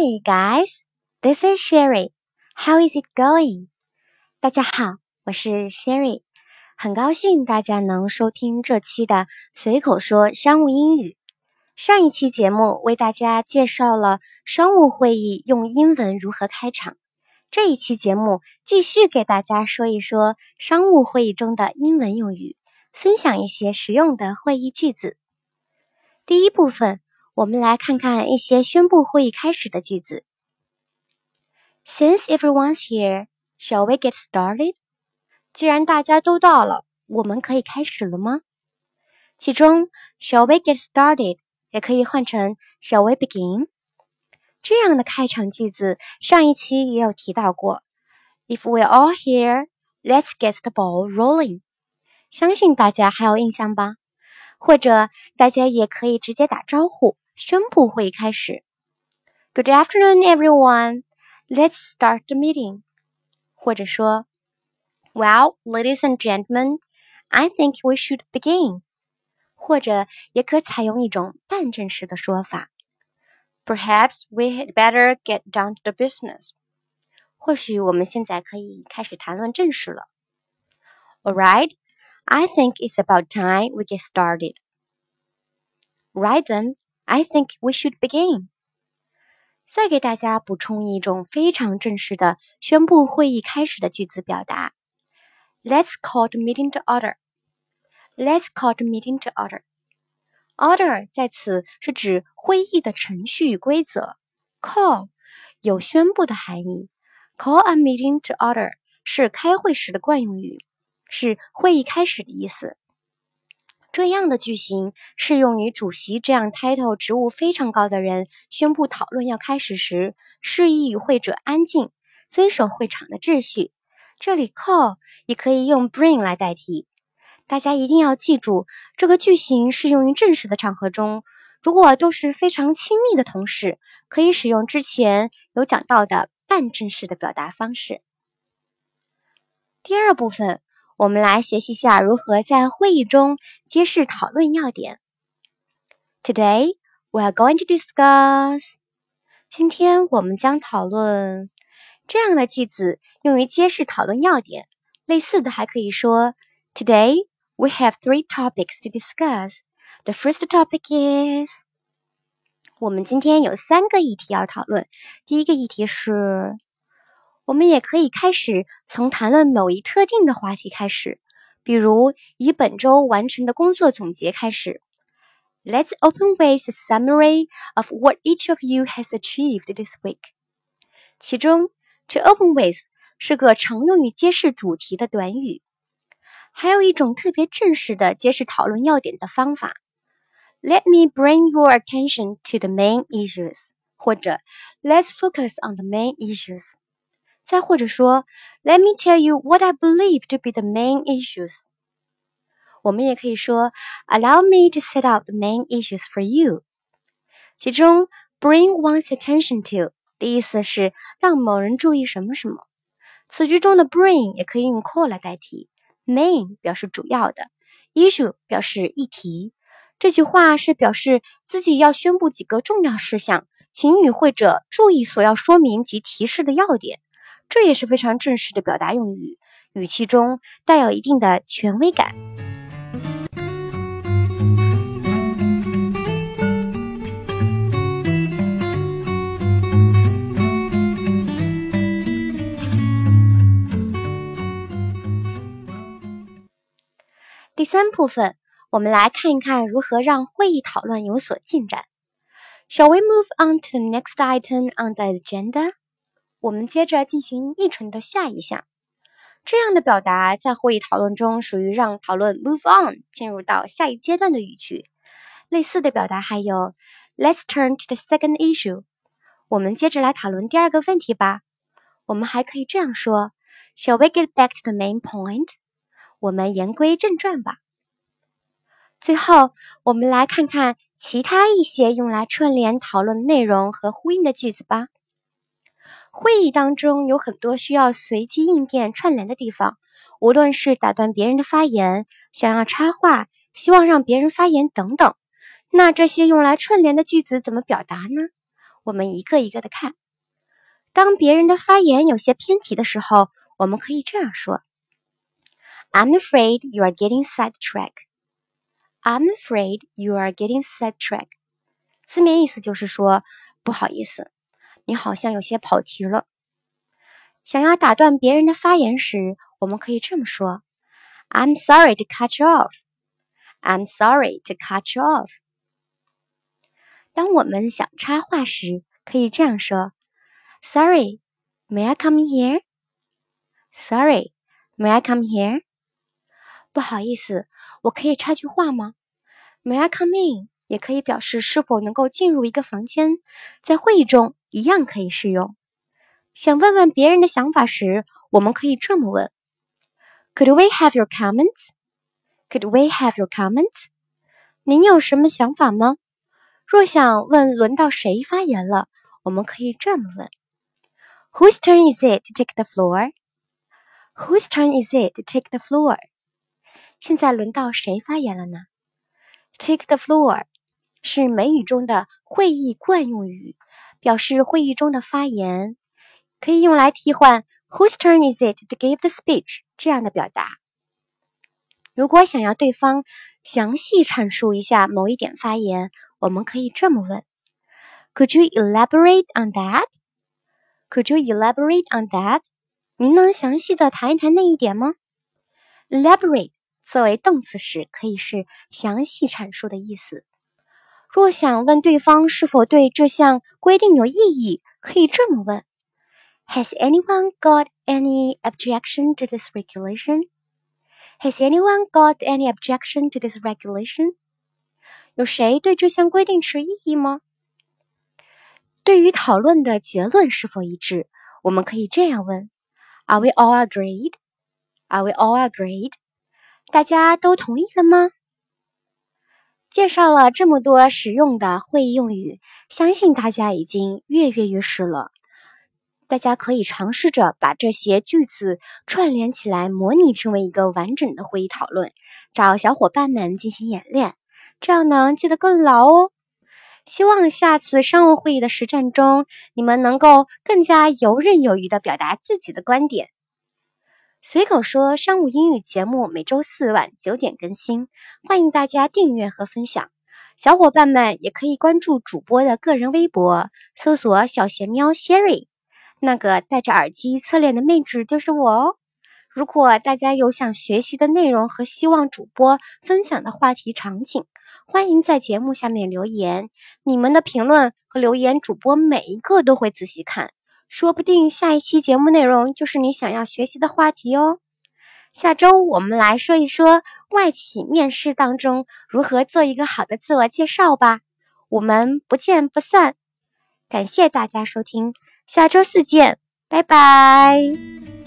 Hi guys, this is Sherry. How is it going? 大家好，我是 Sherry，很高兴大家能收听这期的随口说商务英语。上一期节目为大家介绍了商务会议用英文如何开场，这一期节目继续给大家说一说商务会议中的英文用语，分享一些实用的会议句子。第一部分。我们来看看一些宣布会议开始的句子。Since everyone's here, shall we get started? 既然大家都到了，我们可以开始了吗？其中，shall we get started 也可以换成 shall we begin？这样的开场句子，上一期也有提到过。If we're all here, let's get the ball rolling。相信大家还有印象吧？或者大家也可以直接打招呼。宣布会议开始。Good afternoon, everyone. Let's start the meeting. 或者说，Well, ladies and gentlemen, I think we should begin. 或者也可采用一种半正式的说法，Perhaps we had better get down to the business. 或许我们现在可以开始谈论正事了。All right, I think it's about time we get started. Right then. I think we should begin. 再给大家补充一种非常正式的宣布会议开始的句子表达：Let's call the meeting to order. Let's call the meeting to order. Order 在此是指会议的程序与规则。Call 有宣布的含义。Call a meeting to order 是开会时的惯用语，是会议开始的意思。这样的句型适用于主席这样 title 职务非常高的人宣布讨论要开始时，示意与会者安静，遵守会场的秩序。这里 call 也可以用 bring 来代替。大家一定要记住，这个句型适用于正式的场合中。如果都是非常亲密的同事，可以使用之前有讲到的半正式的表达方式。第二部分。我们来学习一下如何在会议中揭示讨论要点。Today we are going to discuss。今天我们将讨论这样的句子，用于揭示讨论要点。类似的还可以说：Today we have three topics to discuss. The first topic is。我们今天有三个议题要讨论。第一个议题是。 我们也可以开始从谈论某一特定的话题开始，比如以本周完成的工作总结开始。Let's open with a summary of what each of you has achieved this week。其中，to open with 是个常用于揭示主题的短语。还有一种特别正式的揭示讨论要点的方法：Let me bring your attention to the main issues，或者 Let's focus on the main issues。 再或者说，Let me tell you what I believe to be the main issues。我们也可以说，Allow me to set out the main issues for you。其中，bring one's attention to 的意思是让某人注意什么什么。此句中的 bring 也可以用 call 来代替，main 表示主要的，issue 表示议题。这句话是表示自己要宣布几个重要事项，请与会者注意所要说明及提示的要点。这也是非常正式的表达用语，语气中带有一定的权威感。第三部分，我们来看一看如何让会议讨论有所进展。Shall we move on to the next item on the agenda? 我们接着进行议程的下一项。这样的表达在会议讨论中属于让讨论 move on 进入到下一阶段的语句。类似的表达还有 Let's turn to the second issue。我们接着来讨论第二个问题吧。我们还可以这样说：Shall we get back to the main point？我们言归正传吧。最后，我们来看看其他一些用来串联讨论内容和呼应的句子吧。会议当中有很多需要随机应变串联的地方，无论是打断别人的发言、想要插话、希望让别人发言等等。那这些用来串联的句子怎么表达呢？我们一个一个的看。当别人的发言有些偏题的时候，我们可以这样说：“I'm afraid you are getting sidetracked.” I'm afraid you are getting sidetracked. 字面意思就是说，不好意思，你好像有些跑题了。想要打断别人的发言时，我们可以这么说：“I'm sorry to cut you off.” I'm sorry to cut you off. 当我们想插话时，可以这样说：“Sorry, may I come here?” Sorry, may I come here? 不好意思，我可以插句话吗？May I come in? 也可以表示是否能够进入一个房间，在会议中一样可以适用。想问问别人的想法时，我们可以这么问：Could we have your comments? Could we have your comments? 您有什么想法吗？若想问轮到谁发言了，我们可以这么问：Whose turn is it to take the floor? Whose turn is it to take the floor? 现在轮到谁发言了呢？Take the floor 是美语中的会议惯用语，表示会议中的发言，可以用来替换 Whose turn is it to give the speech 这样的表达。如果想要对方详细阐述一下某一点发言，我们可以这么问：Could you elaborate on that? Could you elaborate on that? 您能详细的谈一谈那一点吗？Elaborate 作为动词时，可以是详细阐述的意思。若想问对方是否对这项规定有异议，可以这么问：Has anyone got any objection to this regulation? Has anyone got any objection to this regulation? 有谁对这项规定持异议吗？对于讨论的结论是否一致，我们可以这样问。Are we all agreed? Are we all agreed? 大家都同意了吗？介绍了这么多实用的会议用语，相信大家已经跃跃欲试了。大家可以尝试着把这些句子串联起来，模拟成为一个完整的会议讨论，找小伙伴们进行演练，这样能记得更牢哦。希望下次商务会议的实战中，你们能够更加游刃有余地表达自己的观点。随口说商务英语节目每周四晚九点更新，欢迎大家订阅和分享。小伙伴们也可以关注主播的个人微博，搜索“小贤喵 Sherry”，那个戴着耳机侧脸的妹纸就是我哦。如果大家有想学习的内容和希望主播分享的话题场景，欢迎在节目下面留言。你们的评论和留言，主播每一个都会仔细看，说不定下一期节目内容就是你想要学习的话题哦。下周我们来说一说外企面试当中如何做一个好的自我介绍吧。我们不见不散。感谢大家收听，下周四见，拜拜。